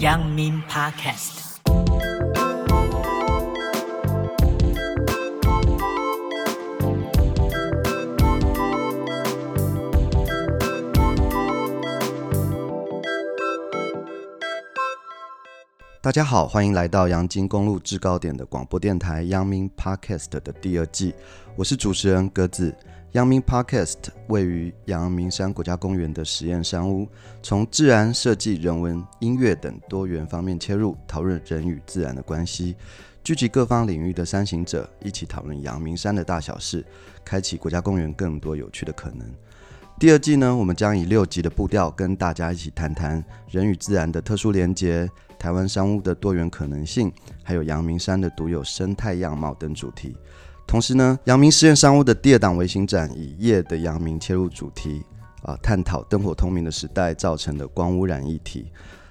阳明 Podcast。大家好，欢迎来到阳金公路制高点的广播电台阳明 Podcast 的第二季，我是主持人鸽子。阳明 Podcast 位于阳明山国家公园的实验山屋，从自然、设计、人文、音乐等多元方面切入，讨论人与自然的关系，聚集各方领域的山行者，一起讨论阳明山的大小事，开启国家公园更多有趣的可能。第二季呢，我们将以六集的步调，跟大家一起谈谈人与自然的特殊连结。台湾山屋的多元可能性，还有阳明山的独有生态样貌等主题。同时呢，阳明实验商务的第二档微型展以夜的阳明切入主题，啊，探讨灯火通明的时代造成的光污染议题。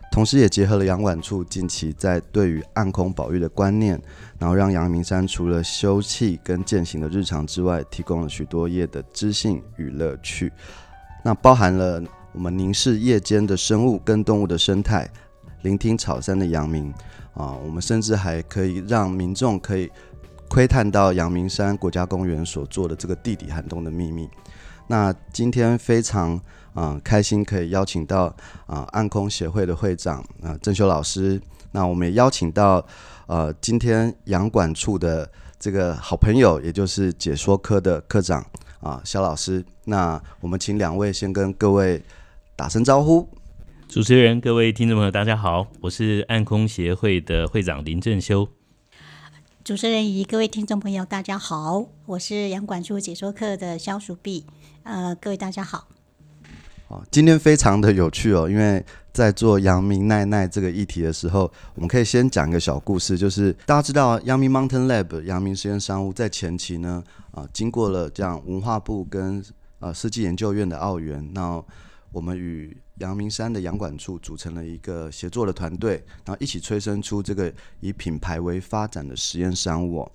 同时也结合了阳管处近期在对于暗空保育的观念，然后让阳明山除了休憩跟践行的日常之外，提供了许多夜的知性与乐趣。那包含了我们凝视夜间的生物跟动物的生态。聆听草山的阳明啊，我们甚至还可以让民众可以窥探到阳明山国家公园所做的这个地底寒冬的秘密。那今天非常啊开心可以邀请到啊暗空协会的会长啊郑修老师。那我们也邀请到呃今天阳管处的这个好朋友，也就是解说科的科长啊肖老师。那我们请两位先跟各位打声招呼。主持人、各位听众朋友，大家好，我是暗空协会的会长林正修。主持人与各位听众朋友，大家好，我是杨管处解说课的萧淑碧。呃，各位大家好。好，今天非常的有趣哦，因为在做阳明奈奈这个议题的时候，我们可以先讲一个小故事，就是大家知道阳明 Mountain Lab 阳明实验商务在前期呢，啊、呃，经过了这样文化部跟呃设计研究院的奥援，那我们与阳明山的阳管处组成了一个协作的团队，然后一起催生出这个以品牌为发展的实验商务。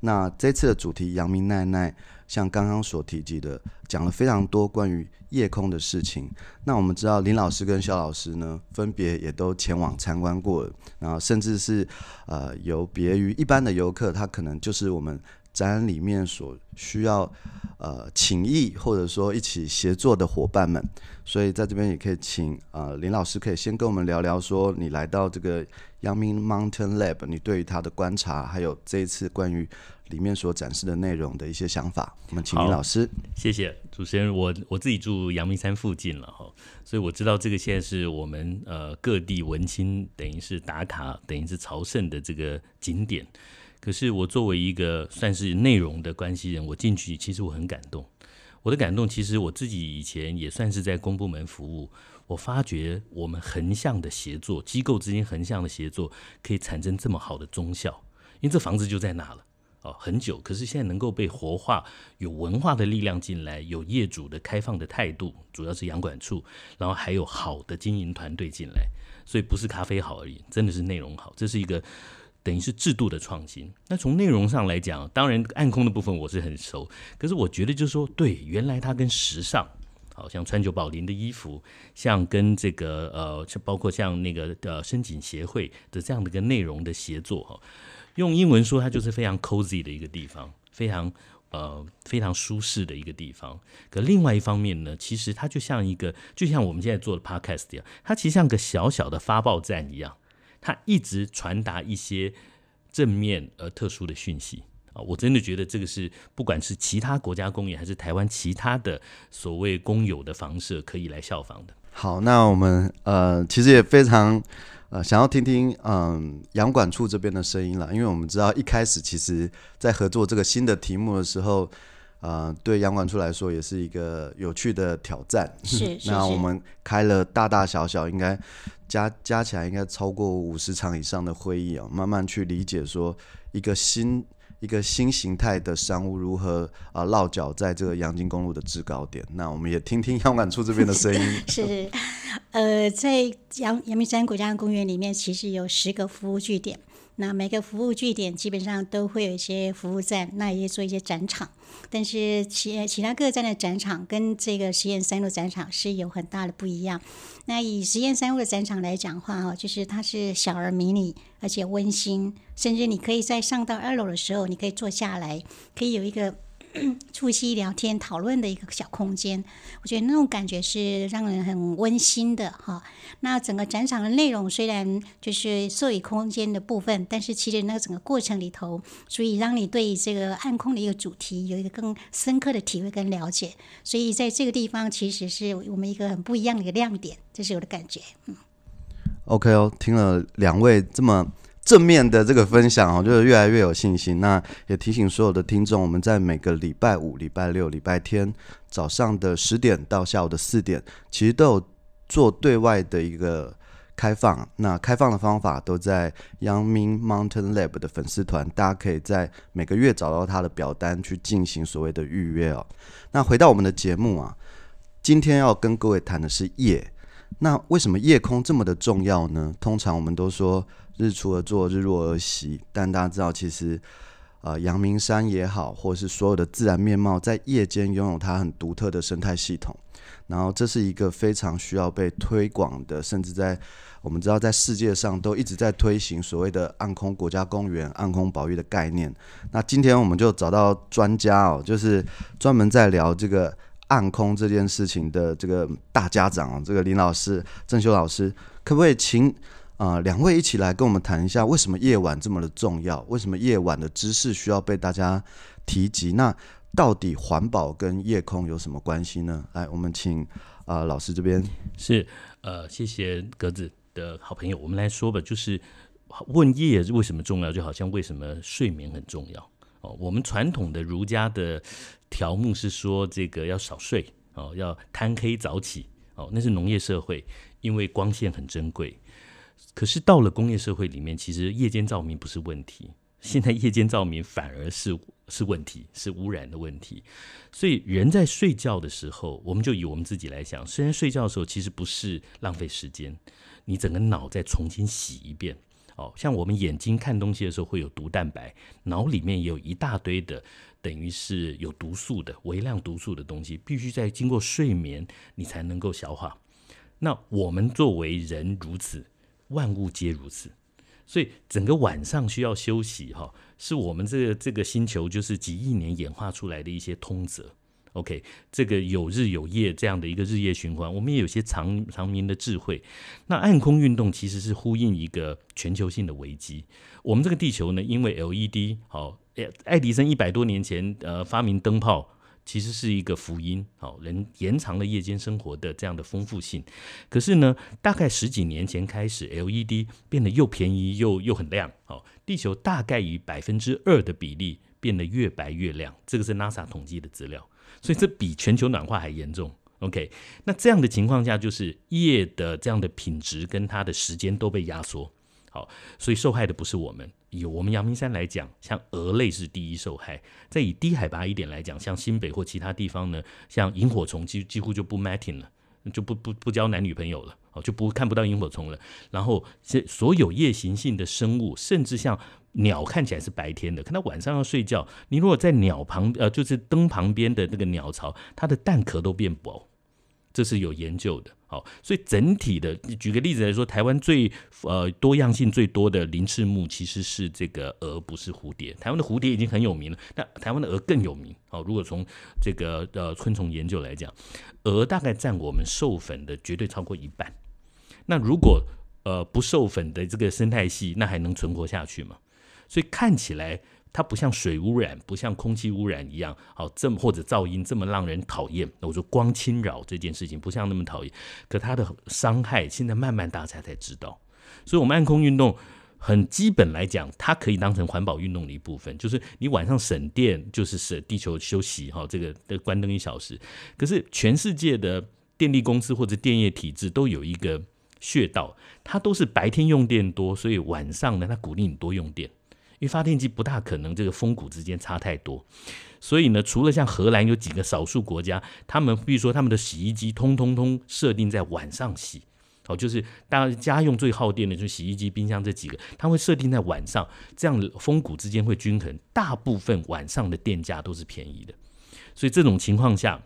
那这次的主题阳明奈奈，像刚刚所提及的，讲了非常多关于夜空的事情。那我们知道林老师跟萧老师呢，分别也都前往参观过，然后甚至是呃有别于一般的游客，他可能就是我们展览里面所需要呃请益或者说一起协作的伙伴们。所以在这边也可以请呃林老师可以先跟我们聊聊，说你来到这个阳明 Mountain Lab，你对于它的观察，还有这一次关于里面所展示的内容的一些想法。我们请林老师。谢谢主持人。我我自己住阳明山附近了哈，所以我知道这个现在是我们呃各地文青等于是打卡，等于是朝圣的这个景点。可是我作为一个算是内容的关系人，我进去其实我很感动。我的感动，其实我自己以前也算是在公部门服务。我发觉我们横向的协作，机构之间横向的协作，可以产生这么好的综效。因为这房子就在那了，哦，很久。可是现在能够被活化，有文化的力量进来，有业主的开放的态度，主要是阳管处，然后还有好的经营团队进来，所以不是咖啡好而已，真的是内容好。这是一个。等于是制度的创新。那从内容上来讲，当然暗空的部分我是很熟，可是我觉得就是说，对，原来它跟时尚，好像川久保玲的衣服，像跟这个呃，包括像那个呃深井协会的这样的一个内容的协作哈，用英文说它就是非常 cozy 的一个地方，非常呃非常舒适的一个地方。可另外一方面呢，其实它就像一个，就像我们现在做的 podcast 一样，它其实像个小小的发报站一样。它一直传达一些正面而特殊的讯息啊！我真的觉得这个是不管是其他国家公园还是台湾其他的所谓公有的房舍可以来效仿的。好，那我们呃其实也非常呃想要听听嗯阳管处这边的声音了，因为我们知道一开始其实在合作这个新的题目的时候。呃，对阳管处来说也是一个有趣的挑战。是，那我们开了大大小小，应该加加起来应该超过五十场以上的会议啊，慢慢去理解说一个新一个新形态的商务如何啊落脚在这个阳金公路的制高点。那我们也听听阳管处这边的声音。是，呃，在阳阳明山国家公园里面，其实有十个服务据点。那每个服务据点基本上都会有一些服务站，那也做一些展场。但是其其他各站的展场跟这个实验三路展场是有很大的不一样。那以实验三路的展场来讲的话，哦，就是它是小而迷你，而且温馨，甚至你可以在上到二楼的时候，你可以坐下来，可以有一个。促膝聊天讨论的一个小空间，我觉得那种感觉是让人很温馨的哈。那整个展场的内容虽然就是兽医空间的部分，但是其实那个整个过程里头，所以让你对这个暗空的一个主题有一个更深刻的体会跟了解。所以在这个地方，其实是我们一个很不一样的一个亮点，这是我的感觉。嗯，OK 哦，听了两位这么。正面的这个分享哦，就是越来越有信心。那也提醒所有的听众，我们在每个礼拜五、礼拜六、礼拜天早上的十点到下午的四点，其实都有做对外的一个开放。那开放的方法都在 Yang Ming Mountain Lab 的粉丝团，大家可以在每个月找到他的表单去进行所谓的预约哦。那回到我们的节目啊，今天要跟各位谈的是夜。那为什么夜空这么的重要呢？通常我们都说。日出而作，日落而息。但大家知道，其实，呃，阳明山也好，或是所有的自然面貌，在夜间拥有它很独特的生态系统。然后，这是一个非常需要被推广的，甚至在我们知道，在世界上都一直在推行所谓的暗空国家公园、暗空保育的概念。那今天我们就找到专家哦，就是专门在聊这个暗空这件事情的这个大家长，这个林老师、郑修老师，可不可以请？啊、两位一起来跟我们谈一下，为什么夜晚这么的重要？为什么夜晚的知识需要被大家提及？那到底环保跟夜空有什么关系呢？来，我们请啊、老师这边是呃，谢谢格子的好朋友，我们来说吧，就是问夜为什么重要，就好像为什么睡眠很重要哦。我们传统的儒家的条目是说，这个要少睡哦，要贪黑早起哦，那是农业社会，因为光线很珍贵。可是到了工业社会里面，其实夜间照明不是问题，现在夜间照明反而是是问题，是污染的问题。所以人在睡觉的时候，我们就以我们自己来想，虽然睡觉的时候其实不是浪费时间，你整个脑再重新洗一遍。哦，像我们眼睛看东西的时候会有毒蛋白，脑里面也有一大堆的等于是有毒素的微量毒素的东西，必须在经过睡眠你才能够消化。那我们作为人如此。万物皆如此，所以整个晚上需要休息哈，是我们这个这个星球就是几亿年演化出来的一些通则。OK，这个有日有夜这样的一个日夜循环，我们也有些长长眠的智慧。那暗空运动其实是呼应一个全球性的危机。我们这个地球呢，因为 LED 好，爱迪生一百多年前呃发明灯泡。其实是一个福音，好，能延长了夜间生活的这样的丰富性。可是呢，大概十几年前开始，LED 变得又便宜又又很亮，好，地球大概以百分之二的比例变得越白越亮。这个是 NASA 统计的资料，所以这比全球暖化还严重。OK，那这样的情况下，就是夜的这样的品质跟它的时间都被压缩。好，所以受害的不是我们。以我们阳明山来讲，像蛾类是第一受害。再以低海拔一点来讲，像新北或其他地方呢，像萤火虫几几乎就不 mating 了，就不不不交男女朋友了，哦，就不看不到萤火虫了。然后这所有夜行性的生物，甚至像鸟看起来是白天的，可它晚上要睡觉。你如果在鸟旁呃，就是灯旁边的那个鸟巢，它的蛋壳都变薄，这是有研究的。好，所以整体的，举个例子来说，台湾最呃多样性最多的鳞翅目其实是这个蛾，不是蝴蝶。台湾的蝴蝶已经很有名了，那台湾的蛾更有名。好，如果从这个呃昆虫研究来讲，蛾大概占我们授粉的绝对超过一半。那如果呃不授粉的这个生态系，那还能存活下去吗？所以看起来。它不像水污染，不像空气污染一样，好这么或者噪音这么让人讨厌。我说光侵扰这件事情不像那么讨厌，可它的伤害现在慢慢大家才知道。所以，我们暗空运动很基本来讲，它可以当成环保运动的一部分，就是你晚上省电，就是省地球休息哈，这个的关灯一小时。可是全世界的电力公司或者电业体制都有一个穴道，它都是白天用电多，所以晚上呢，它鼓励你多用电。因为发电机不大可能这个峰谷之间差太多，所以呢，除了像荷兰有几个少数国家，他们比如说他们的洗衣机通通通设定在晚上洗，哦，就是大家用最耗电的，就是洗衣机、冰箱这几个，它会设定在晚上，这样峰谷之间会均衡，大部分晚上的电价都是便宜的。所以这种情况下，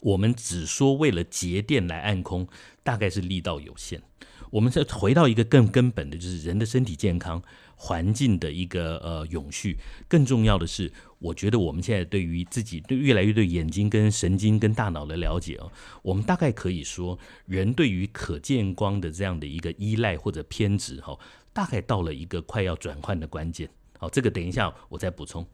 我们只说为了节电来暗空，大概是力道有限。我们再回到一个更根本的，就是人的身体健康。环境的一个呃永续，更重要的是，我觉得我们现在对于自己对越来越对眼睛跟神经跟大脑的了解哦，我们大概可以说，人对于可见光的这样的一个依赖或者偏执哈，大概到了一个快要转换的关键。好，这个等一下我再补充。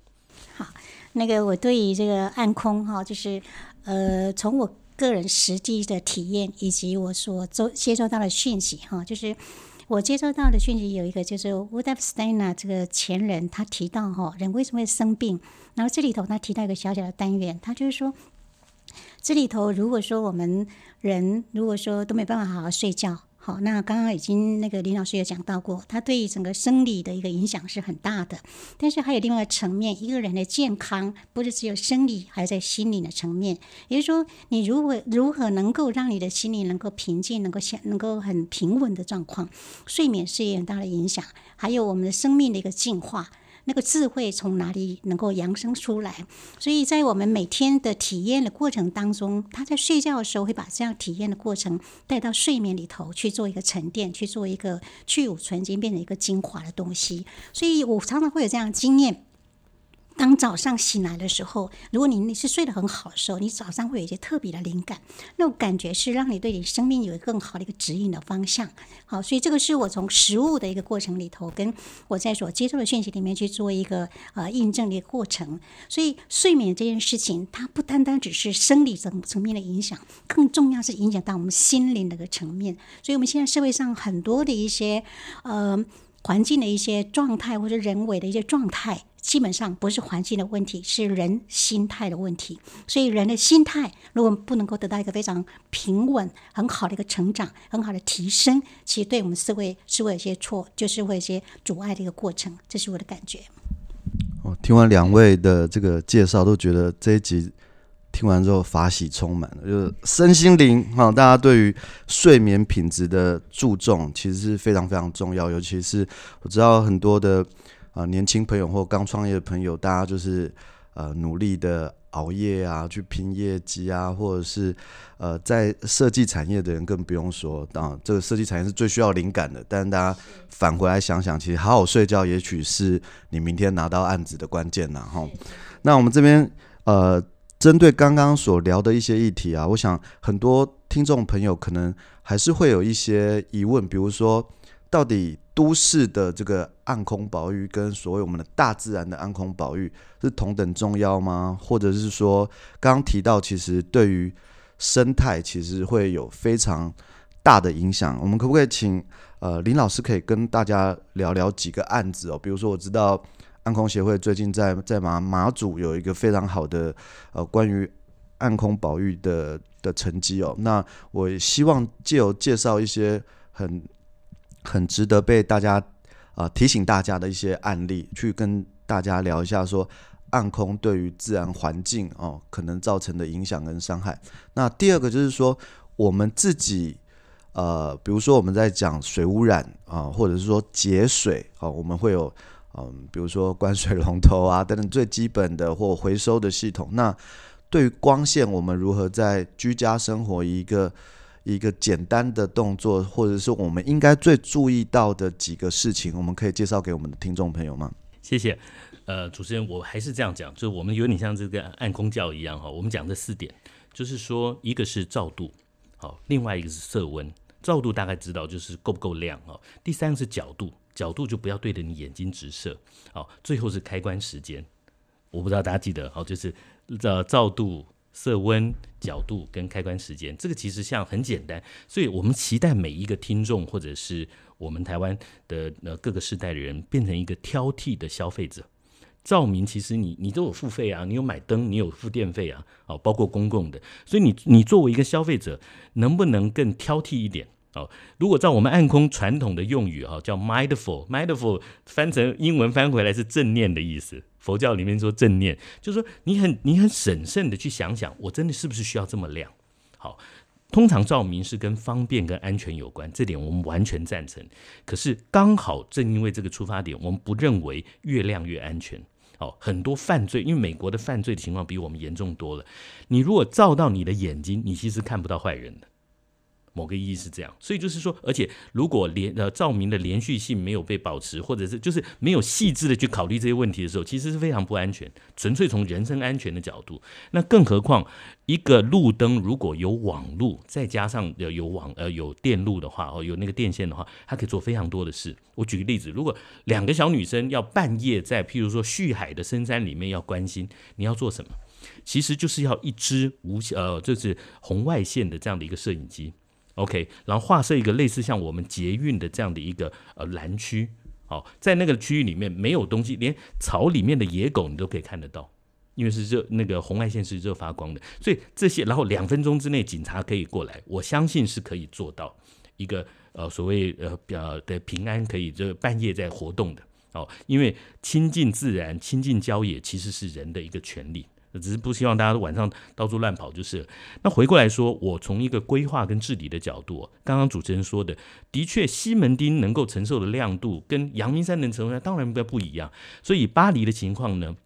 好，那个我对于这个暗空哈，就是呃，从我个人实际的体验以及我所收接收到的讯息哈，就是。我接收到的讯息有一个，就是 wood up steiner 这个前人，他提到哈，人为什么会生病？然后这里头他提到一个小小的单元，他就是说，这里头如果说我们人如果说都没办法好好睡觉。好，那刚刚已经那个林老师也讲到过，它对于整个生理的一个影响是很大的。但是还有另外层面，一个人的健康不是只有生理，还在心理的层面。也就是说，你如何如何能够让你的心理能够平静，能够想能够很平稳的状况，睡眠是有很大的影响。还有我们的生命的一个进化。那个智慧从哪里能够扬升出来？所以在我们每天的体验的过程当中，他在睡觉的时候会把这样体验的过程带到睡眠里头去做一个沉淀，去做一个去芜存菁，变成一个精华的东西。所以我常常会有这样的经验。当早上醒来的时候，如果你你是睡得很好的时候，你早上会有一些特别的灵感，那种感觉是让你对你生命有一个更好的一个指引的方向。好，所以这个是我从实物的一个过程里头，跟我在所接受的讯息里面去做一个呃印证的一个过程。所以睡眠这件事情，它不单单只是生理层层面的影响，更重要是影响到我们心灵的一个层面。所以我们现在社会上很多的一些呃环境的一些状态，或者人为的一些状态。基本上不是环境的问题，是人心态的问题。所以人的心态如果不能够得到一个非常平稳、很好的一个成长、很好的提升，其实对我们社会是会有些错，就是会有些阻碍的一个过程。这是我的感觉。哦，听完两位的这个介绍，都觉得这一集听完之后法喜充满了，就是身心灵哈，大家对于睡眠品质的注重其实是非常非常重要，尤其是我知道很多的。啊、年轻朋友或刚创业的朋友，大家就是呃努力的熬夜啊，去拼业绩啊，或者是呃在设计产业的人更不用说啊，这个设计产业是最需要灵感的。但大家返回来想想，其实好好睡觉，也许是你明天拿到案子的关键呐。哈，那我们这边呃，针对刚刚所聊的一些议题啊，我想很多听众朋友可能还是会有一些疑问，比如说到底。都市的这个暗空保育跟所谓我们的大自然的暗空保育是同等重要吗？或者是说，刚刚提到其实对于生态其实会有非常大的影响。我们可不可以请呃林老师可以跟大家聊聊几个案子哦？比如说我知道暗空协会最近在在马马祖有一个非常好的呃关于暗空保育的的成绩哦。那我希望借由介绍一些很。很值得被大家啊、提醒大家的一些案例，去跟大家聊一下，说暗空对于自然环境哦可能造成的影响跟伤害。那第二个就是说，我们自己呃，比如说我们在讲水污染啊、或者是说节水哦，我们会有嗯、比如说关水龙头啊等等最基本的或回收的系统。那对于光线，我们如何在居家生活一个一个简单的动作，或者是我们应该最注意到的几个事情，我们可以介绍给我们的听众朋友吗？谢谢。呃，主持人，我还是这样讲，就是我们有点像这个暗空教一样哈。我们讲这四点，就是说，一个是照度，好，另外一个是色温。照度大概知道就是够不够亮哈。第三个是角度，角度就不要对着你眼睛直射。好，最后是开关时间。我不知道大家记得好，就是呃照度。色温、角度跟开关时间，这个其实像很简单，所以我们期待每一个听众或者是我们台湾的呃各个世代的人变成一个挑剔的消费者。照明其实你你都有付费啊，你有买灯，你有付电费啊，哦，包括公共的，所以你你作为一个消费者，能不能更挑剔一点？哦，如果照我们暗空传统的用语哈，叫 mindful，mindful 翻成英文翻回来是正念的意思。佛教里面说正念，就是说你很你很审慎的去想想，我真的是不是需要这么亮？好，通常照明是跟方便跟安全有关，这点我们完全赞成。可是刚好正因为这个出发点，我们不认为越亮越安全。哦，很多犯罪，因为美国的犯罪的情况比我们严重多了。你如果照到你的眼睛，你其实看不到坏人的。某个意义是这样，所以就是说，而且如果连呃照明的连续性没有被保持，或者是就是没有细致的去考虑这些问题的时候，其实是非常不安全。纯粹从人身安全的角度，那更何况一个路灯如果有网路，再加上有有网呃有电路的话，哦有那个电线的话，它可以做非常多的事。我举个例子，如果两个小女生要半夜在譬如说旭海的深山里面要关心，你要做什么？其实就是要一支无呃就是红外线的这样的一个摄影机。OK，然后画设一个类似像我们捷运的这样的一个呃蓝区，好，在那个区域里面没有东西，连草里面的野狗你都可以看得到，因为是热那个红外线是热发光的，所以这些然后两分钟之内警察可以过来，我相信是可以做到一个呃所谓呃呃的平安可以就半夜在活动的哦，因为亲近自然、亲近郊野其实是人的一个权利。只是不希望大家都晚上到处乱跑就是了。那回过来说，我从一个规划跟治理的角度，刚刚主持人说的，的确西门町能够承受的亮度跟阳明山能承受的当然不一样。所以巴黎的情况呢，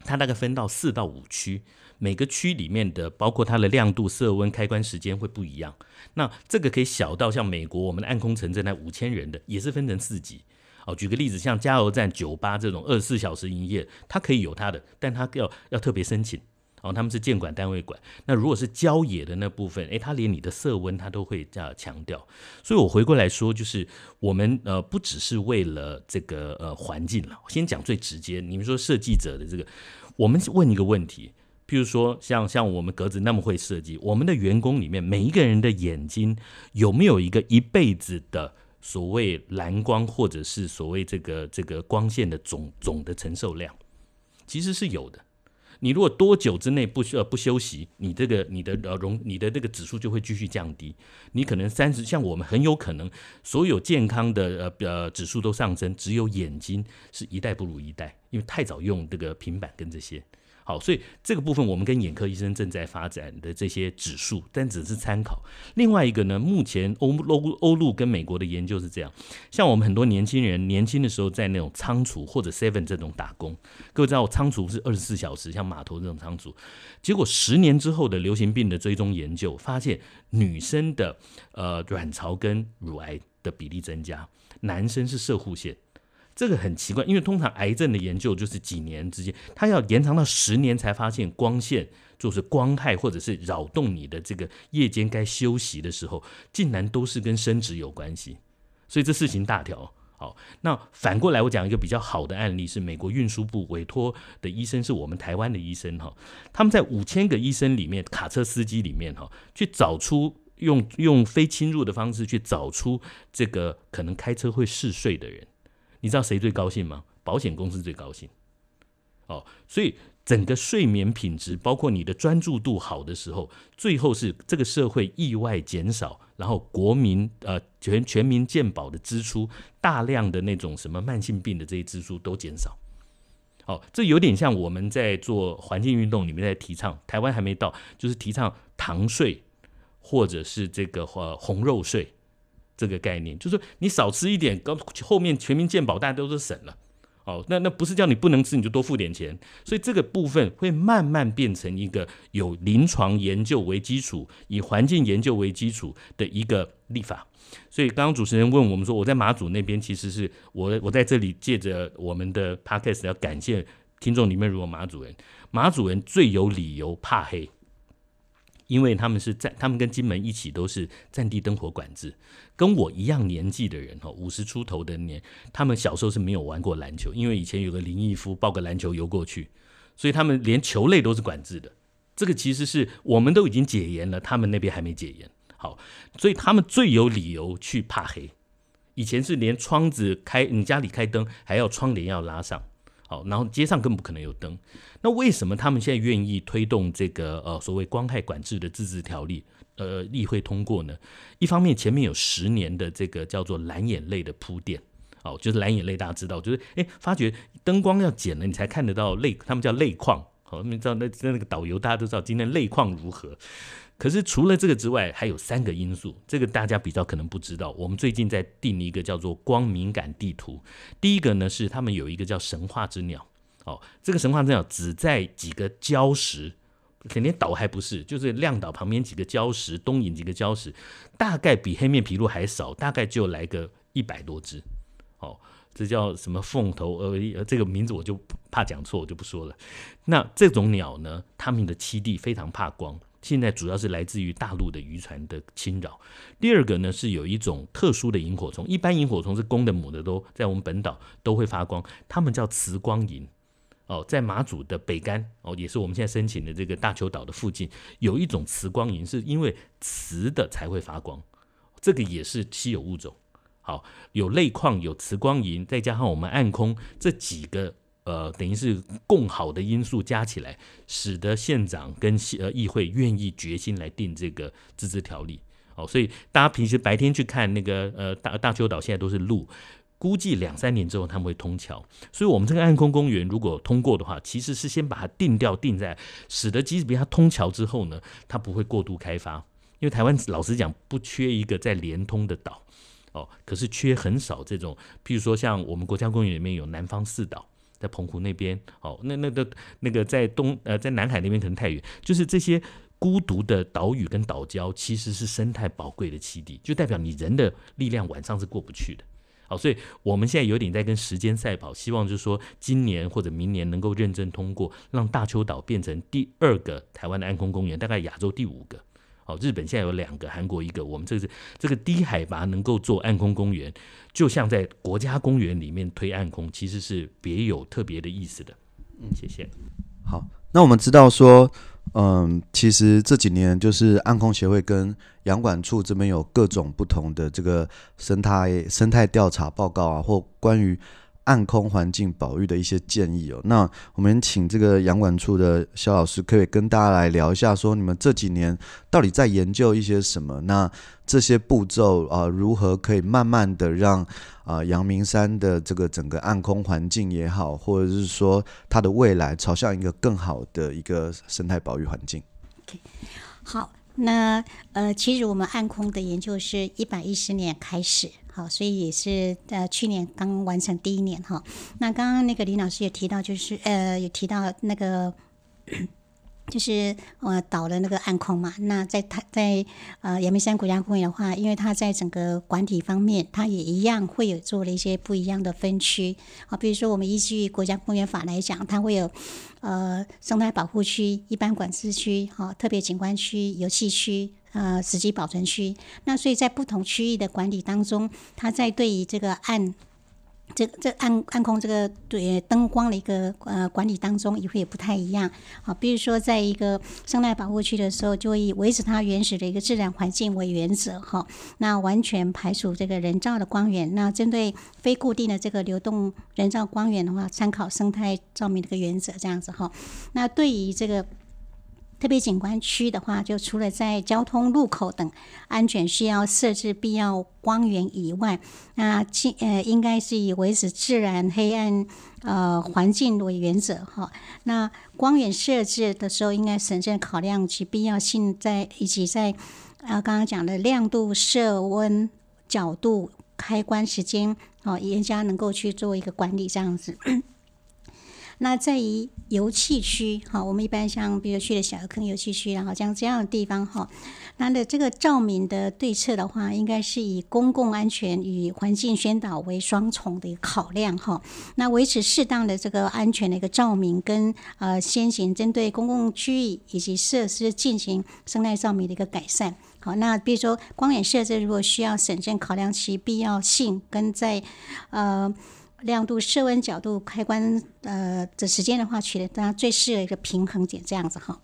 它大概分到四到五区，每个区里面的包括它的亮度、色温、开关时间会不一样。那这个可以小到像美国我们的暗空城镇那五千人的，也是分成四级。哦，举个例子，像加油站、酒吧这种二十四小时营业，它可以有它的，但它要要特别申请。哦，他们是建管单位管。那如果是郊野的那部分，诶，它连你的色温它都会这样强调。所以我回过来说，就是我们呃不只是为了这个呃环境了。先讲最直接，你们说设计者的这个，我们问一个问题，譬如说像像我们格子那么会设计，我们的员工里面每一个人的眼睛有没有一个一辈子的？所谓蓝光，或者是所谓这个这个光线的总总的承受量，其实是有的。你如果多久之内不呃不休息，你这个你的呃容你的这个指数就会继续降低。你可能三十，像我们很有可能所有健康的呃呃指数都上升，只有眼睛是一代不如一代，因为太早用这个平板跟这些。好，所以这个部分我们跟眼科医生正在发展的这些指数，但只是参考。另外一个呢，目前欧欧欧陆跟美国的研究是这样，像我们很多年轻人年轻的时候在那种仓储或者 Seven 这种打工，各位知道仓储是二十四小时，像码头这种仓储，结果十年之后的流行病的追踪研究发现，女生的呃卵巢跟乳癌的比例增加，男生是射护腺。这个很奇怪，因为通常癌症的研究就是几年之间，它要延长到十年才发现光线就是光害或者是扰动你的这个夜间该休息的时候，竟然都是跟生殖有关系，所以这事情大条。好，那反过来我讲一个比较好的案例，是美国运输部委托的医生，是我们台湾的医生哈，他们在五千个医生里面，卡车司机里面哈，去找出用用非侵入的方式去找出这个可能开车会嗜睡的人。你知道谁最高兴吗？保险公司最高兴。哦，所以整个睡眠品质，包括你的专注度好的时候，最后是这个社会意外减少，然后国民呃全全民健保的支出，大量的那种什么慢性病的这些支出都减少。哦，这有点像我们在做环境运动里面在提倡，台湾还没到，就是提倡糖税或者是这个呃红肉税。这个概念就是说，你少吃一点，后后面全民健保大家都是省了，哦，那那不是叫你不能吃，你就多付点钱，所以这个部分会慢慢变成一个有临床研究为基础，以环境研究为基础的一个立法。所以刚刚主持人问我们说，我在马祖那边，其实是我我在这里借着我们的 podcast 要感谢听众里面如果马祖人，马祖人最有理由怕黑。因为他们是在，他们跟金门一起都是战地灯火管制，跟我一样年纪的人哈，五十出头的年，他们小时候是没有玩过篮球，因为以前有个林毅夫抱个篮球游过去，所以他们连球类都是管制的。这个其实是我们都已经解严了，他们那边还没解严。好，所以他们最有理由去怕黑。以前是连窗子开，你家里开灯还要窗帘要拉上。好，然后街上更不可能有灯。那为什么他们现在愿意推动这个呃所谓光害管制的自治条例？呃，议会通过呢？一方面前面有十年的这个叫做蓝眼泪的铺垫，哦，就是蓝眼泪大家知道，就是哎发觉灯光要减了，你才看得到泪，他们叫泪矿。好，你知道那那个导游大家都知道今天泪矿如何？可是除了这个之外，还有三个因素，这个大家比较可能不知道。我们最近在定一个叫做光敏感地图。第一个呢是他们有一个叫神话之鸟，哦，这个神话之鸟只在几个礁石，肯定岛还不是，就是亮岛旁边几个礁石，东引几个礁石，大概比黑面琵鹭还少，大概就来个一百多只。哦，这叫什么凤头呃，这个名字我就怕讲错，我就不说了。那这种鸟呢，它们的栖地非常怕光。现在主要是来自于大陆的渔船的侵扰。第二个呢，是有一种特殊的萤火虫，一般萤火虫是公的母的都在我们本岛都会发光，它们叫磁光萤。哦，在马祖的北竿哦，也是我们现在申请的这个大球岛的附近，有一种磁光萤，是因为磁的才会发光，这个也是稀有物种。好，有类矿，有磁光萤，再加上我们暗空这几个。呃，等于是共好的因素加起来，使得县长跟呃议会愿意决心来定这个自治条例。哦，所以大家平时白天去看那个呃大大邱岛，现在都是路，估计两三年之后他们会通桥。所以，我们这个暗空公园如果通过的话，其实是先把它定掉定在，使得即使比它通桥之后呢，它不会过度开发。因为台湾老实讲不缺一个在连通的岛，哦，可是缺很少这种，譬如说像我们国家公园里面有南方四岛。在澎湖那边，哦，那那个那个在东呃，在南海那边可能太远，就是这些孤独的岛屿跟岛礁，其实是生态宝贵的栖地，就代表你人的力量晚上是过不去的。好，所以我们现在有点在跟时间赛跑，希望就是说今年或者明年能够认证通过，让大邱岛变成第二个台湾的安空公园，大概亚洲第五个。哦，日本现在有两个，韩国一个。我们这是这个低海拔能够做暗空公园，就像在国家公园里面推暗空，其实是别有特别的意思的。嗯，谢谢。好，那我们知道说，嗯，其实这几年就是暗空协会跟阳管处这边有各种不同的这个生态生态调查报告啊，或关于。暗空环境保育的一些建议哦，那我们请这个阳管处的萧老师，可以跟大家来聊一下，说你们这几年到底在研究一些什么？那这些步骤啊，如何可以慢慢的让啊阳明山的这个整个暗空环境也好，或者是说它的未来朝向一个更好的一个生态保育环境。好，那呃，其实我们暗空的研究是一百一十年开始。好，所以也是呃，去年刚完成第一年哈。那刚刚那个李老师也提到，就是呃，有提到那个，就是呃，岛的那个暗空嘛。那在它在呃阳明山国家公园的话，因为它在整个管理方面，它也一样会有做了一些不一样的分区啊。比如说，我们依据国家公园法来讲，它会有呃生态保护区、一般管制区、哈特别景观区、游戏区。呃，实际保存区，那所以在不同区域的管理当中，它在对于这个暗这这暗暗空这个对灯光的一个呃管理当中，也会不太一样。好，比如说在一个生态保护区的时候，就会以维持它原始的一个自然环境为原则哈。那完全排除这个人造的光源。那针对非固定的这个流动人造光源的话，参考生态照明的一个原则这样子哈。那对于这个。特别景观区的话，就除了在交通路口等安全需要设置必要光源以外，那呃应该是以维持自然黑暗呃环境为原则哈。那光源设置的时候，应该审慎考量其必要性在，以及在呃刚刚讲的亮度、色温、角度、开关时间哦，严加能够去做一个管理这样子。那在于游憩区，哈，我们一般像比如去的小坑游憩区，然后像这样的地方，哈，那的这个照明的对策的话，应该是以公共安全与环境宣导为双重的一个考量，哈。那维持适当的这个安全的一个照明，跟呃先行针对公共区域以及设施进行生态照明的一个改善，好。那比如说光源设置，如果需要审慎考量其必要性，跟在呃。亮度、色温、角度、开关，呃，的时间的话，取得它最适合一个平衡点，这样子哈。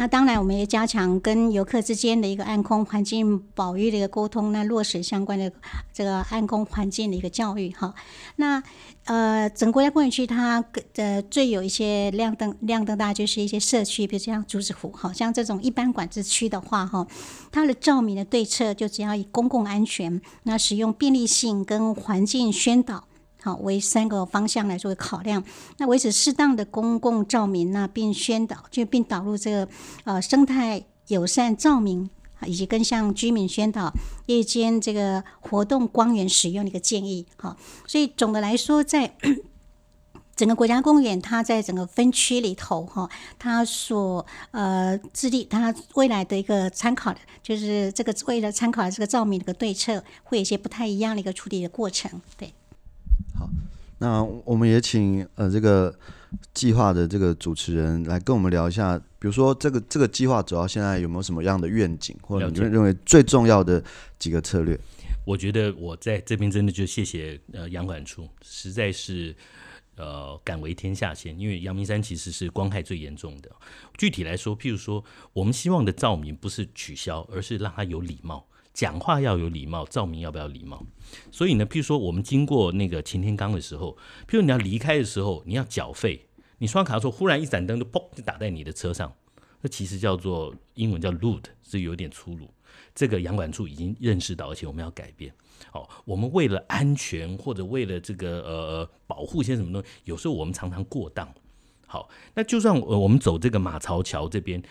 那当然，我们也加强跟游客之间的一个暗空环境保育的一个沟通，那落实相关的这个暗空环境的一个教育哈。那呃，整个国家公园区它的最有一些亮灯亮灯大，就是一些社区，比如像竹子湖，好像这种一般管制区的话哈，它的照明的对策就只要以公共安全、那使用便利性跟环境宣导。好，为三个方向来做考量。那维持适当的公共照明，那并宣导就并导入这个呃生态友善照明，以及更向居民宣导夜间这个活动光源使用的一个建议。哈，所以总的来说，在 整个国家公园，它在整个分区里头，哈，它所呃制定它未来的一个参考的，就是这个为了参考这个照明的一个对策，会有一些不太一样的一个处理的过程。对，好，那我们也请呃这个计划的这个主持人来跟我们聊一下，比如说这个这个计划主要现在有没有什么样的愿景，或者你们认为最重要的几个策略？我觉得我在这边真的就谢谢呃杨管处，实在是。呃，敢为天下先，因为阳明山其实是光害最严重的。具体来说，譬如说，我们希望的照明不是取消，而是让它有礼貌，讲话要有礼貌，照明要不要礼貌？所以呢，譬如说，我们经过那个擎天岗的时候，譬如你要离开的时候，你要缴费，你刷卡的时候，忽然一盏灯就砰就打在你的车上，那其实叫做英文叫 lewd，是有点粗鲁。这个阳管处已经认识到，而且我们要改变。哦，我们为了安全或者为了这个呃保护些什么东西，有时候我们常常过当。好，那就算我们走这个马槽桥这边，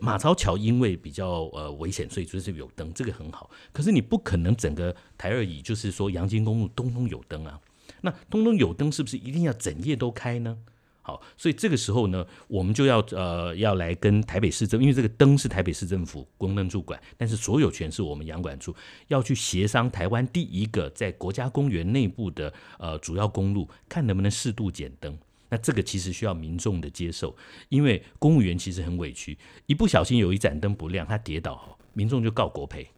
马槽桥因为比较呃危险，所以就是有灯，这个很好。可是你不可能整个台二乙就是说阳金公路通通有灯啊。那通通有灯是不是一定要整夜都开呢？好，所以这个时候呢，我们就要呃要来跟台北市政，因为这个灯是台北市政府公灯主管，但是所有权是我们阳管处要去协商台湾第一个在国家公园内部的呃主要公路，看能不能适度减灯。那这个其实需要民众的接受，因为公务员其实很委屈，一不小心有一盏灯不亮，他跌倒，民众就告国赔，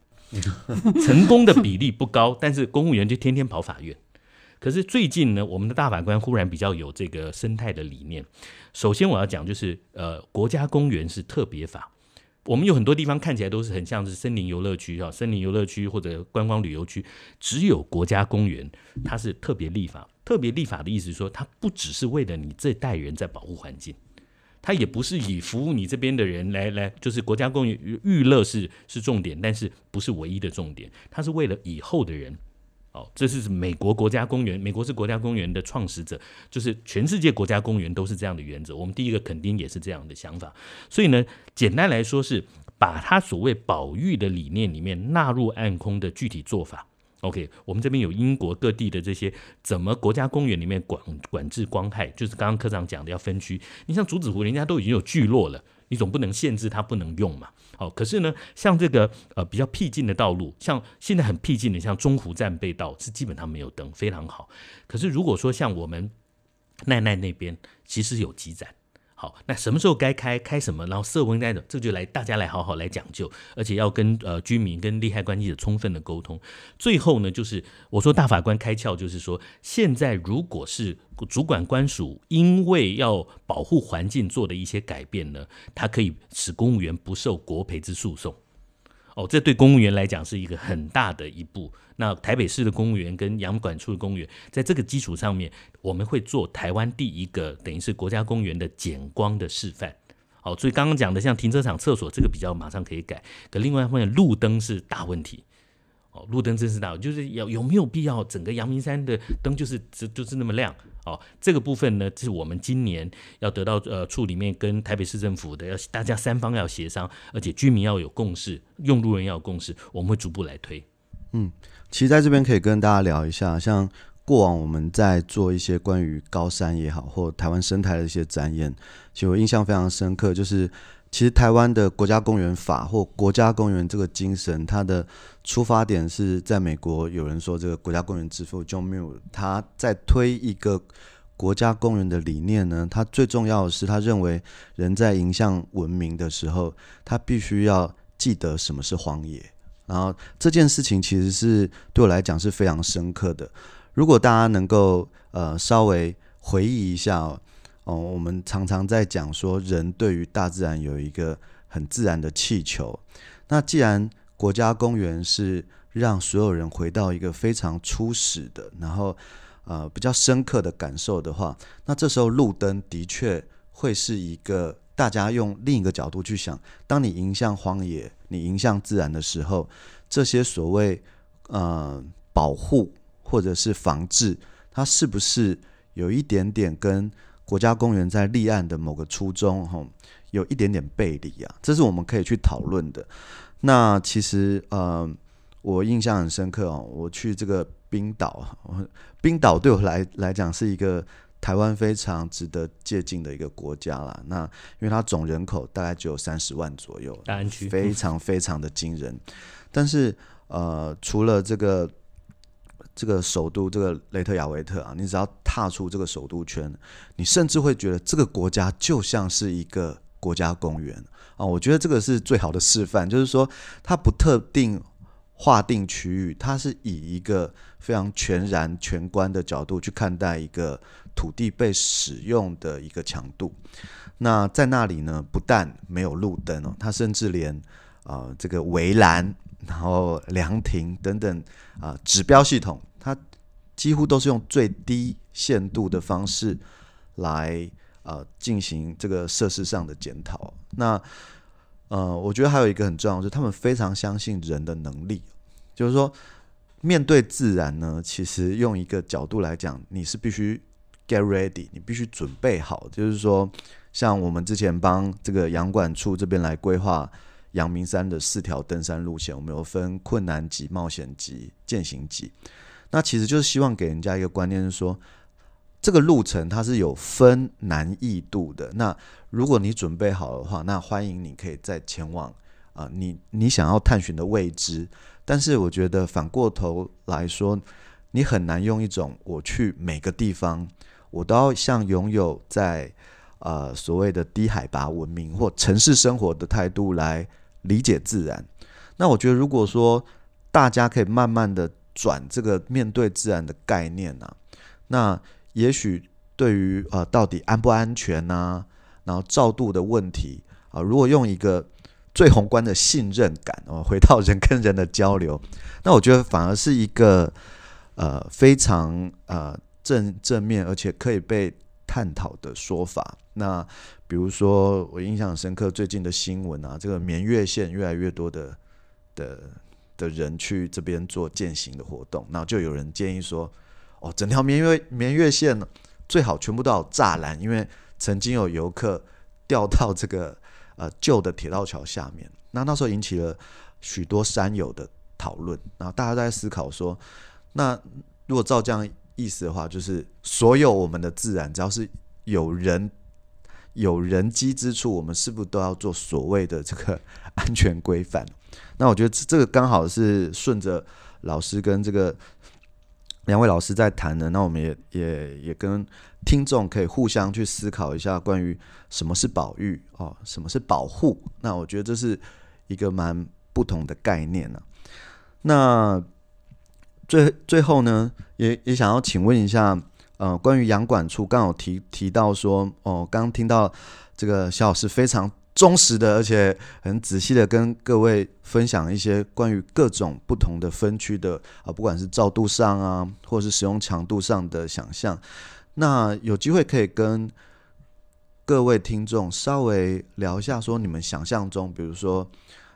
成功的比例不高，但是公务员就天天跑法院。可是最近呢，我们的大法官忽然比较有这个生态的理念。首先我要讲就是，呃，国家公园是特别法。我们有很多地方看起来都是很像是森林游乐区啊，森林游乐区或者观光旅游区，只有国家公园它是特别立法。特别立法的意思是说，它不只是为了你这代人在保护环境，它也不是以服务你这边的人来来，就是国家公园娱乐是是重点，但是不是唯一的重点，它是为了以后的人。哦这是美国国家公园，美国是国家公园的创始者，就是全世界国家公园都是这样的原则。我们第一个肯定也是这样的想法，所以呢，简单来说是把它所谓保育的理念里面纳入暗空的具体做法。OK，我们这边有英国各地的这些怎么国家公园里面管管制光害，就是刚刚科长讲的要分区。你像竹子湖，人家都已经有聚落了。你总不能限制它不能用嘛？好，可是呢，像这个呃比较僻静的道路，像现在很僻静的，像中湖站被道是基本上没有灯，非常好。可是如果说像我们奈奈那边，其实有几盏。好，那什么时候该开开什么，然后色温该的，这就来大家来好好来讲究，而且要跟呃居民跟利害关系者充分的沟通。最后呢，就是我说大法官开窍，就是说现在如果是主管官署因为要保护环境做的一些改变呢，它可以使公务员不受国赔之诉讼。哦，这对公务员来讲是一个很大的一步。那台北市的公务员跟阳管处的公务员，在这个基础上面，我们会做台湾第一个等于是国家公园的减光的示范。好，所以刚刚讲的像停车场、厕所这个比较马上可以改，可另外一方面路灯是大问题。路灯真是大，就是有有没有必要整个阳明山的灯就是就就是那么亮？哦，这个部分呢，是我们今年要得到呃处里面跟台北市政府的要大家三方要协商，而且居民要有共识，用路人要有共识，我们会逐步来推。嗯，其实在这边可以跟大家聊一下，像过往我们在做一些关于高山也好，或台湾生态的一些展演，其实我印象非常深刻，就是其实台湾的国家公园法或国家公园这个精神，它的出发点是在美国，有人说这个国家公园之父 John Muir 他在推一个国家公园的理念呢，他最重要的是他认为人在迎向文明的时候，他必须要记得什么是荒野。然后这件事情其实是对我来讲是非常深刻的。如果大家能够呃稍微回忆一下哦，哦，我们常常在讲说人对于大自然有一个很自然的气球。那既然国家公园是让所有人回到一个非常初始的，然后呃比较深刻的感受的话，那这时候路灯的确会是一个大家用另一个角度去想：当你迎向荒野，你迎向自然的时候，这些所谓呃保护或者是防治，它是不是有一点点跟国家公园在立案的某个初衷吼有一点点背离啊，这是我们可以去讨论的。那其实呃，我印象很深刻哦，我去这个冰岛，冰岛对我来来讲是一个台湾非常值得借鉴的一个国家啦。那因为它总人口大概只有三十万左右，非常非常的惊人。但是呃，除了这个。这个首都，这个雷特雅维特啊，你只要踏出这个首都圈，你甚至会觉得这个国家就像是一个国家公园啊。我觉得这个是最好的示范，就是说它不特定划定区域，它是以一个非常全然全观的角度去看待一个土地被使用的一个强度。那在那里呢，不但没有路灯哦，它甚至连啊、呃、这个围栏。然后凉亭等等啊、指标系统它几乎都是用最低限度的方式来呃进行这个设施上的检讨。那呃，我觉得还有一个很重要，就是他们非常相信人的能力，就是说面对自然呢，其实用一个角度来讲，你是必须 get ready，你必须准备好。就是说，像我们之前帮这个阳管处这边来规划。阳明山的四条登山路线，我们有分困难级、冒险级、健行级。那其实就是希望给人家一个观念，是说这个路程它是有分难易度的。那如果你准备好的话，那欢迎你可以再前往啊、你你想要探寻的未知。但是我觉得反过头来说，你很难用一种我去每个地方，我都要像拥有在呃所谓的低海拔文明或城市生活的态度来。理解自然，那我觉得，如果说大家可以慢慢的转这个面对自然的概念呢、啊，那也许对于呃到底安不安全呐、然后照度的问题啊，如果用一个最宏观的信任感哦，回到人跟人的交流，那我觉得反而是一个呃非常呃正正面而且可以被探讨的说法。那比如说，我印象深刻，最近的新闻啊，这个眠月线越来越多的的的人去这边做践行的活动，然后就有人建议说，哦，整条眠月眠月线最好全部都有栅栏，因为曾经有游客掉到这个呃旧的铁道桥下面，那那时候引起了许多山友的讨论，然后大家都在思考说，那如果照这样意思的话，就是所有我们的自然，只要是有人。有人机之处，我们是不是都要做所谓的这个 安全规范？那我觉得这个刚好是顺着老师跟这个两位老师在谈的。那我们也也也跟听众可以互相去思考一下，关于什么是保育哦，什么是保护？那我觉得这是一个蛮不同的概念呢、那最最后呢，也也想要请问一下。呃，关于阳管处，刚好提提到说，哦，刚听到这个肖老师非常忠实的，而且很仔细的跟各位分享一些关于各种不同的分区的啊，不管是照度上啊，或是使用强度上的想象。那有机会可以跟各位听众稍微聊一下，说你们想象中，比如说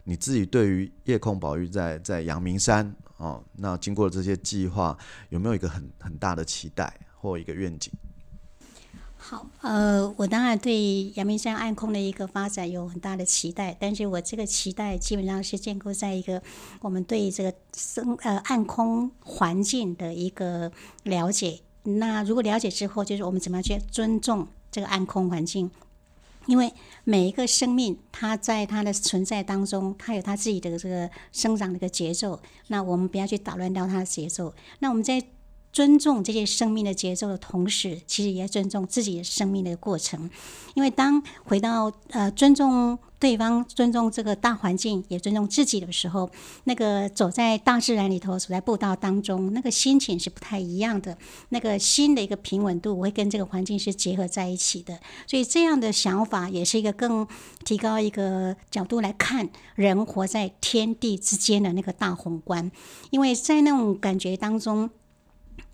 你自己对于夜空保育在在阳明山哦，那经过了这些计划，有没有一个很很大的期待？或一个愿景。好，呃，我当然对阳明山暗空的一个发展有很大的期待，但是我这个期待基本上是建构在一个我们对这个生呃暗空环境的一个了解。那如果了解之后，就是我们怎么样去尊重这个暗空环境？因为每一个生命，它在它的存在当中，它有它自己的这个生长的一个节奏。那我们不要去打乱掉它的节奏。那我们在尊重这些生命的节奏的同时，其实也尊重自己的生命的过程。因为当回到呃尊重对方、尊重这个大环境，也尊重自己的时候，那个走在大自然里头，走在步道当中，那个心情是不太一样的。那个心的一个平稳度，会跟这个环境是结合在一起的。所以这样的想法，也是一个更提高一个角度来看人活在天地之间的那个大宏观。因为在那种感觉当中。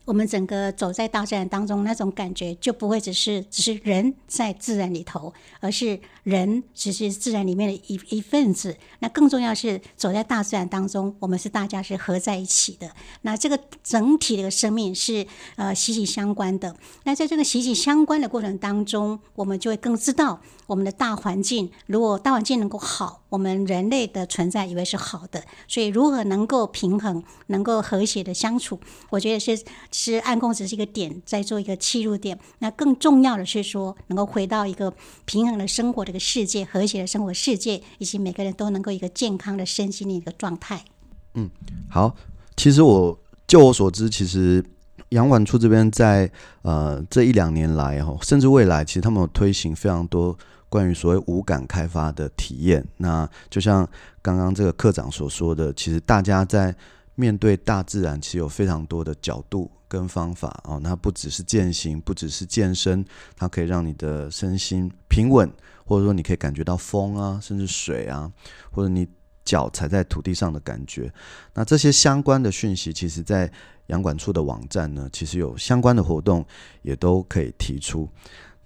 我们整个走在大自然当中，那种感觉就不会只是只是人在自然里头，而是人只是自然里面的一一份子。那更重要是走在大自然当中，我们是大家是合在一起的。那这个整体的生命是呃息息相关的。那在这个息息相关的过程当中，我们就会更知道我们的大环境，如果大环境能够好，我们人类的存在以为是好的。所以如何能够平衡，能够和谐的相处，我觉得是。是暗空只是一个点，在做一个切入点。那更重要的是说，能够回到一个平衡的生活这个世界，和谐的生活世界，以及每个人都能够一个健康的身心的一个状态。嗯，好。其实我就我所知，其实杨管处这边在呃这一两年来哈，甚至未来，其实他们有推行非常多关于所谓五感开发的体验。那就像刚刚这个课长所说的，其实大家在面对大自然，其实有非常多的角度。跟方法哦，那不只是践行，不只是健身，它可以让你的身心平稳，或者说你可以感觉到风啊，甚至水啊，或者你脚踩在土地上的感觉。那这些相关的讯息，其实在阳管处的网站呢，其实有相关的活动也都可以提出。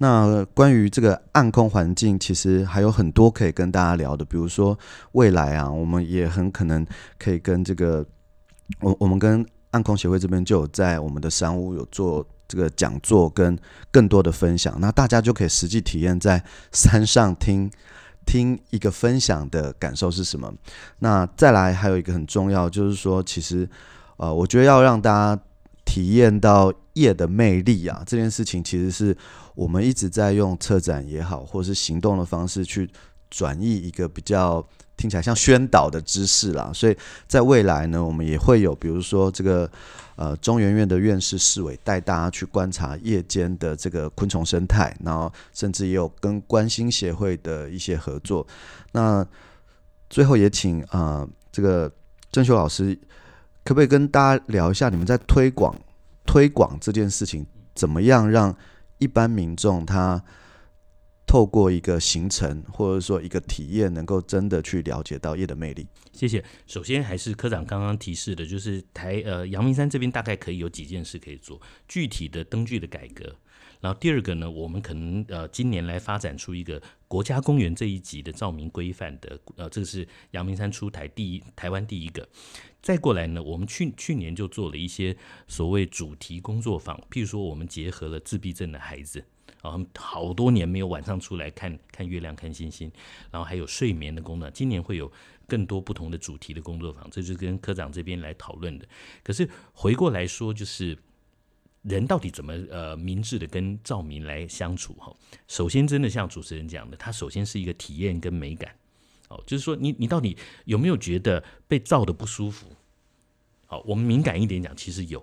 那关于这个暗空环境，其实还有很多可以跟大家聊的，比如说未来啊，我们也很可能可以跟这个我我们跟。暗空协会这边就有在我们的山屋有做这个讲座跟更多的分享，那大家就可以实际体验在山上听听一个分享的感受是什么。那再来还有一个很重要，就是说其实呃，我觉得要让大家体验到夜的魅力啊，这件事情其实是我们一直在用策展也好，或是行动的方式去转移一个比较。听起来像宣导的知识啦，所以在未来呢，我们也会有，比如说这个呃中研院的院士世伟带大家去观察夜间的这个昆虫生态，然后甚至也有跟观星协会的一些合作。那最后也请啊、这个郑修老师，可不可以跟大家聊一下，你们在推广推广这件事情，怎么样让一般民众他透过一个行程或者说一个体验，能够真的去了解到夜的魅力。谢谢。首先还是科长刚刚提示的，就是台呃阳明山这边大概可以有几件事可以做，具体的灯具的改革。然后第二个呢，我们可能呃今年来发展出一个国家公园这一级的照明规范的，呃这个是阳明山出台第一台湾第一个。再过来呢，我们去去年就做了一些所谓主题工作坊，譬如说我们结合了自闭症的孩子。啊，好多年没有晚上出来看看月亮、看星星，然后还有睡眠的功能。今年会有更多不同的主题的工作坊，这就是跟科长这边来讨论的。可是回过来说，就是人到底怎么呃明智的跟照明来相处？哈，首先真的像主持人讲的，它首先是一个体验跟美感。哦，就是说你你到底有没有觉得被照得不舒服？好，我们敏感一点讲，其实有，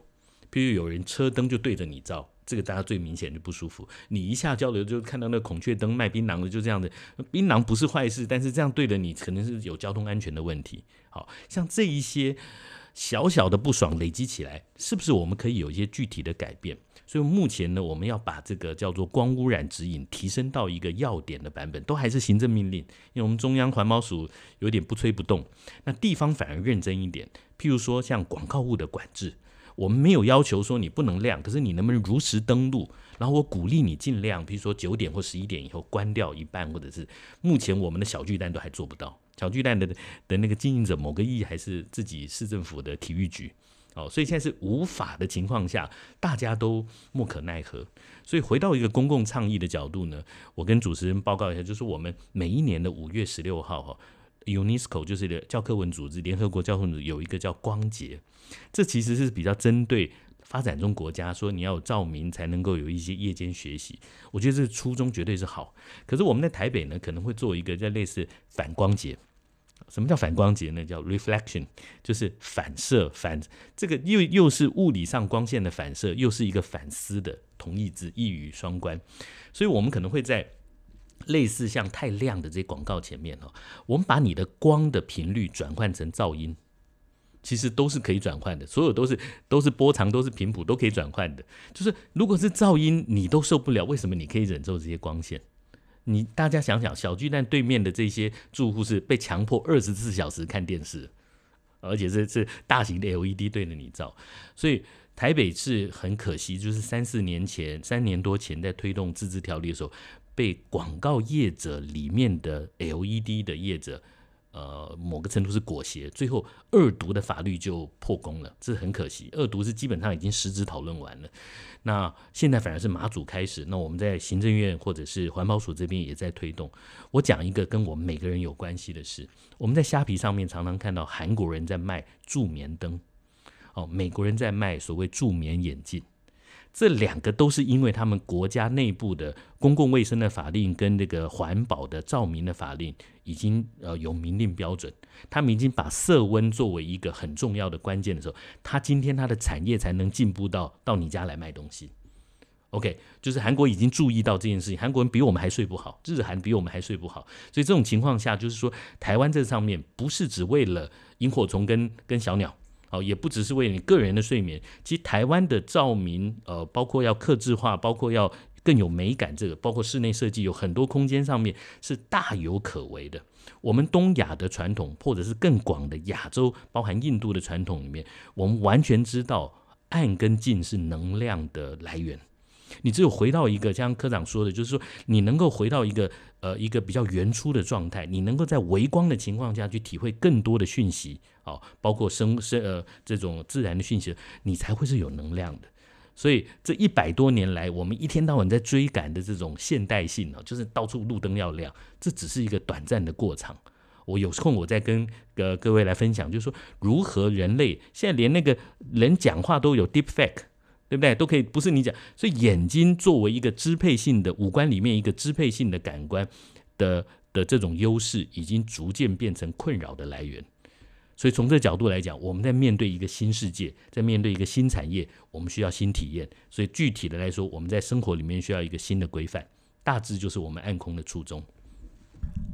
譬如有人车灯就对着你照。这个大家最明显就不舒服。你一下交流就看到那孔雀灯卖槟榔的，就这样子。槟榔不是坏事，但是这样对着你，可能是有交通安全的问题。好像这一些小小的不爽累积起来，是不是我们可以有一些具体的改变？所以目前呢，我们要把这个叫做光污染指引提升到一个要点的版本，都还是行政命令，因为我们中央环保署有点不吹不动，那地方反而认真一点。譬如说像广告物的管制。我们没有要求说你不能亮，可是你能不能如实登录？然后我鼓励你尽量，比如说九点或十一点以后关掉一半，或者是目前我们的小巨蛋都还做不到。小巨蛋的的那个经营者某个亿还是自己市政府的体育局哦，所以现在是无法的情况下，大家都莫可奈何。所以回到一个公共倡议的角度呢，我跟主持人报告一下，就是我们每一年的五月十六号哈，UNESCO 就是教科文组织，联合国教科文组织有一个叫光节。这其实是比较针对发展中国家，说你要有照明才能够有一些夜间学习。我觉得这初衷绝对是好。可是我们在台北呢，可能会做一个在类似反光节。什么叫反光节呢？叫 reflection，就是反射反这个又又是物理上光线的反射，又是一个反思的同义字，一语双关。所以我们可能会在类似像太亮的这些广告前面哦，我们把你的光的频率转换成噪音。其实都是可以转换的，所有都是都是波长，都是频谱，都可以转换的。就是如果是噪音，你都受不了，为什么你可以忍受这些光线？你大家想想，小巨蛋对面的这些住户是被强迫二十四小时看电视，而且这是大型的 LED 对着你照，所以台北是很可惜，就是三四年前、三年多前在推动自治条例的时候，被广告业者里面的 LED 的业者。呃，某个程度是裹挟，最后二读的法律就破功了，这是很可惜。二读是基本上已经实质讨论完了，那现在反而是马祖开始，那我们在行政院或者是环保署这边也在推动。我讲一个跟我们每个人有关系的事，我们在虾皮上面常常看到韩国人在卖助眠灯，哦，美国人在卖所谓助眠眼镜。这两个都是因为他们国家内部的公共卫生的法令跟那个环保的照明的法令已经呃有明令标准，他们已经把色温作为一个很重要的关键的时候，他今天他的产业才能进步到到你家来卖东西。OK，就是韩国已经注意到这件事情，韩国人比我们还睡不好，日韩比我们还睡不好，所以这种情况下，就是说台湾这上面不是只为了萤火虫跟跟小鸟。哦，也不只是为你个人的睡眠，其实台湾的照明，呃，包括要克制化，包括要更有美感，这个包括室内设计，有很多空间上面是大有可为的。我们东亚的传统，或者是更广的亚洲，包含印度的传统里面，我们完全知道暗跟静是能量的来源。你只有回到一个像科长说的，就是说你能够回到一个呃一个比较原初的状态，你能够在微光的情况下去体会更多的讯息，哦，包括生生呃这种自然的讯息，你才会是有能量的。所以这一百多年来，我们一天到晚在追赶的这种现代性哦，就是到处路灯要亮，这只是一个短暂的过场。我有空我再跟呃各位来分享，就是说如何人类现在连那个人讲话都有 deepfake。对不对？都可以，不是你讲。所以眼睛作为一个支配性的五官里面一个支配性的感官的的这种优势，已经逐渐变成困扰的来源。所以从这角度来讲，我们在面对一个新世界，在面对一个新产业，我们需要新体验。所以具体的来说，我们在生活里面需要一个新的规范。大致就是我们暗空的初衷。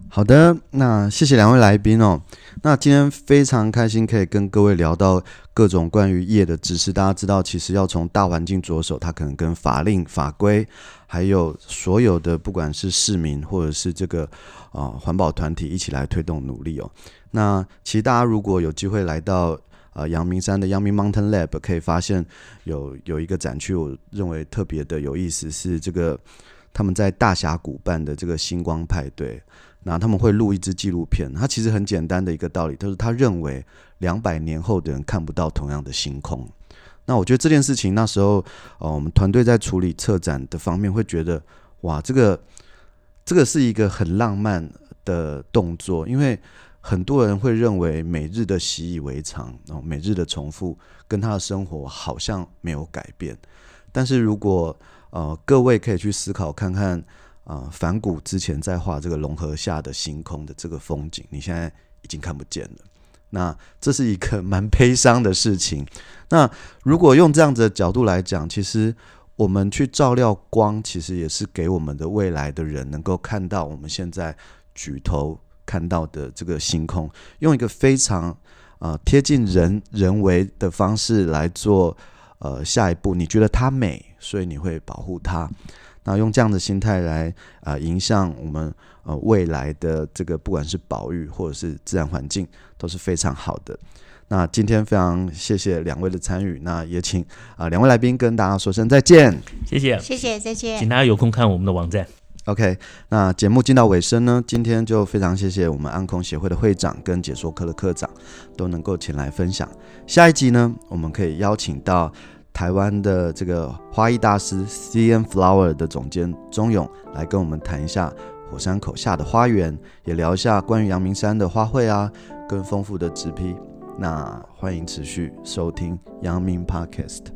好的，那谢谢两位来宾哦。那今天非常开心可以跟各位聊到各种关于业的知识。大家知道，其实要从大环境着手，它可能跟法令法规，还有所有的不管是市民或者是这个啊环保团体一起来推动努力哦。那其实大家如果有机会来到呃阳明山的阳明 Mountain Lab，可以发现有有一个展区，我认为特别的有意思，是这个他们在大峡谷办的这个星光派对。那他们会录一支纪录片，它其实很简单的一个道理，就是他认为两百年后的人看不到同样的星空。那我觉得这件事情那时候，呃，我们团队在处理策展的方面会觉得，哇，这个这个是一个很浪漫的动作，因为很多人会认为每日的习以为常，哦，每日的重复跟他的生活好像没有改变。但是如果呃各位可以去思考看看。啊，梵谷之前在画这个龙河下的星空的这个风景，你现在已经看不见了。那这是一个蛮悲伤的事情。那如果用这样子的角度来讲，其实我们去照料光，其实也是给我们的未来的人能够看到我们现在举头看到的这个星空，用一个非常呃贴近人人为的方式来做呃下一步。你觉得它美，所以你会保护它。那用这样的心态来啊、呃，迎向我们呃未来的这个，不管是保育或者是自然环境，都是非常好的。那今天非常谢谢两位的参与，那也请啊、呃、两位来宾跟大家说声再见，谢谢，谢谢，再见，请大家有空看我们的网站。OK，那节目进到尾声呢，今天就非常谢谢我们安空协会的会长跟解说科的科长都能够前来分享。下一集呢，我们可以邀请到。台湾的这个花艺大师 CN Flower 的总监钟勇来跟我们谈一下火山口下的花园，也聊一下关于阳明山的花卉啊，更丰富的植批。那欢迎持续收听阳明 Podcast。